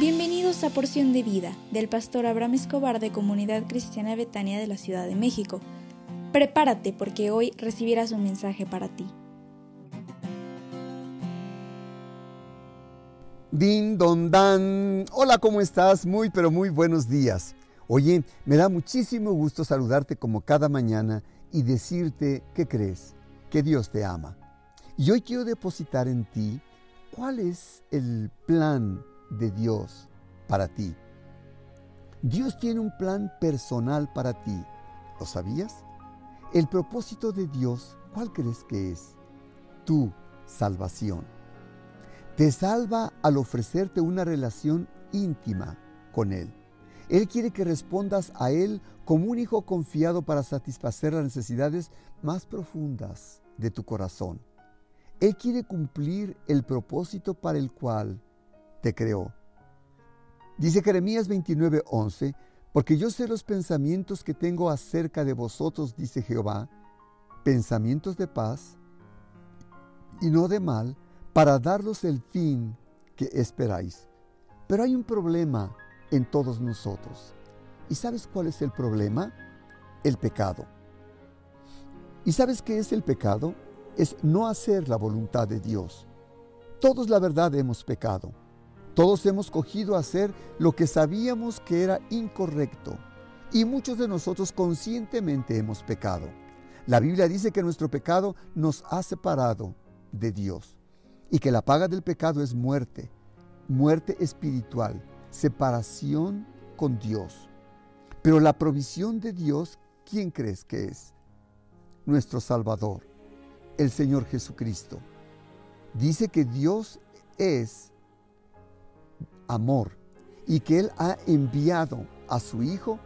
Bienvenidos a Porción de Vida del pastor Abraham Escobar de Comunidad Cristiana Betania de la Ciudad de México. Prepárate porque hoy recibirás un mensaje para ti. Din don dan. Hola, ¿cómo estás? Muy, pero muy buenos días. Oye, me da muchísimo gusto saludarte como cada mañana y decirte que crees, que Dios te ama. Y hoy quiero depositar en ti cuál es el plan de Dios para ti. Dios tiene un plan personal para ti. ¿Lo sabías? El propósito de Dios, ¿cuál crees que es? Tu salvación. Te salva al ofrecerte una relación íntima con Él. Él quiere que respondas a Él como un hijo confiado para satisfacer las necesidades más profundas de tu corazón. Él quiere cumplir el propósito para el cual te creó. Dice Jeremías 29:11, porque yo sé los pensamientos que tengo acerca de vosotros, dice Jehová, pensamientos de paz y no de mal, para darlos el fin que esperáis. Pero hay un problema en todos nosotros. ¿Y sabes cuál es el problema? El pecado. ¿Y sabes qué es el pecado? Es no hacer la voluntad de Dios. Todos la verdad hemos pecado. Todos hemos cogido a hacer lo que sabíamos que era incorrecto y muchos de nosotros conscientemente hemos pecado. La Biblia dice que nuestro pecado nos ha separado de Dios y que la paga del pecado es muerte, muerte espiritual, separación con Dios. Pero la provisión de Dios, ¿quién crees que es? Nuestro Salvador, el Señor Jesucristo. Dice que Dios es amor y que Él ha enviado a su Hijo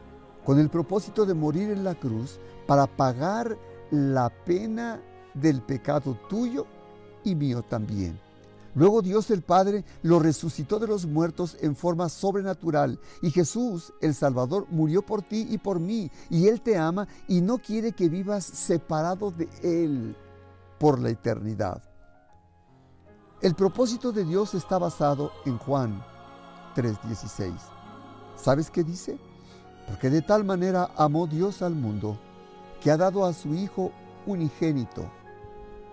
con el propósito de morir en la cruz para pagar la pena del pecado tuyo y mío también. Luego Dios el Padre lo resucitó de los muertos en forma sobrenatural y Jesús, el Salvador, murió por ti y por mí y Él te ama y no quiere que vivas separado de Él por la eternidad. El propósito de Dios está basado en Juan 3:16. ¿Sabes qué dice? Porque de tal manera amó Dios al mundo que ha dado a su Hijo unigénito,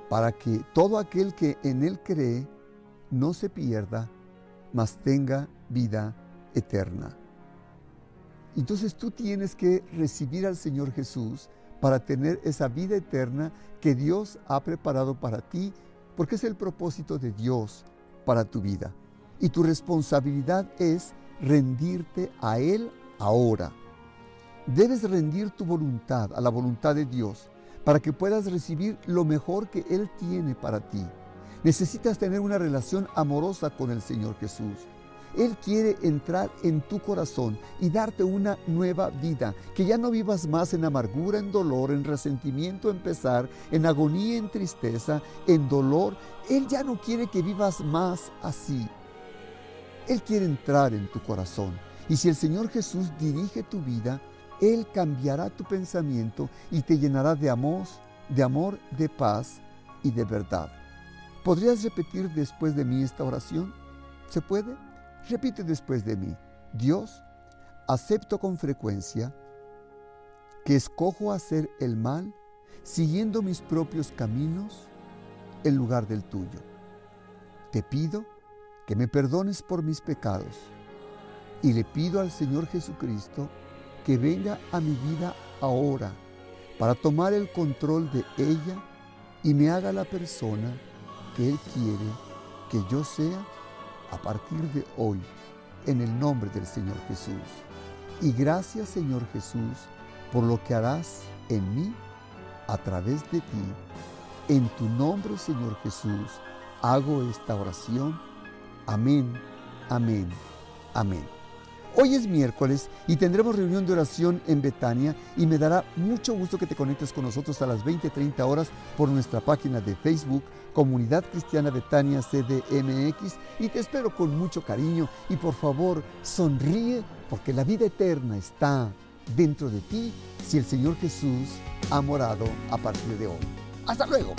para que todo aquel que en Él cree no se pierda, mas tenga vida eterna. Entonces tú tienes que recibir al Señor Jesús para tener esa vida eterna que Dios ha preparado para ti, porque es el propósito de Dios para tu vida. Y tu responsabilidad es rendirte a Él ahora. Debes rendir tu voluntad a la voluntad de Dios para que puedas recibir lo mejor que Él tiene para ti. Necesitas tener una relación amorosa con el Señor Jesús. Él quiere entrar en tu corazón y darte una nueva vida, que ya no vivas más en amargura, en dolor, en resentimiento, en pesar, en agonía, en tristeza, en dolor. Él ya no quiere que vivas más así. Él quiere entrar en tu corazón. Y si el Señor Jesús dirige tu vida, Él cambiará tu pensamiento y te llenará de amor, de amor, de paz y de verdad. ¿Podrías repetir después de mí esta oración? ¿Se puede? Repite después de mí. Dios, acepto con frecuencia que escojo hacer el mal siguiendo mis propios caminos en lugar del tuyo. Te pido que me perdones por mis pecados. Y le pido al Señor Jesucristo que venga a mi vida ahora para tomar el control de ella y me haga la persona que Él quiere que yo sea a partir de hoy, en el nombre del Señor Jesús. Y gracias Señor Jesús por lo que harás en mí a través de ti. En tu nombre Señor Jesús hago esta oración Amén, amén, amén. Hoy es miércoles y tendremos reunión de oración en Betania y me dará mucho gusto que te conectes con nosotros a las 20:30 horas por nuestra página de Facebook Comunidad Cristiana Betania CDMX y te espero con mucho cariño y por favor sonríe porque la vida eterna está dentro de ti si el Señor Jesús ha morado a partir de hoy. Hasta luego.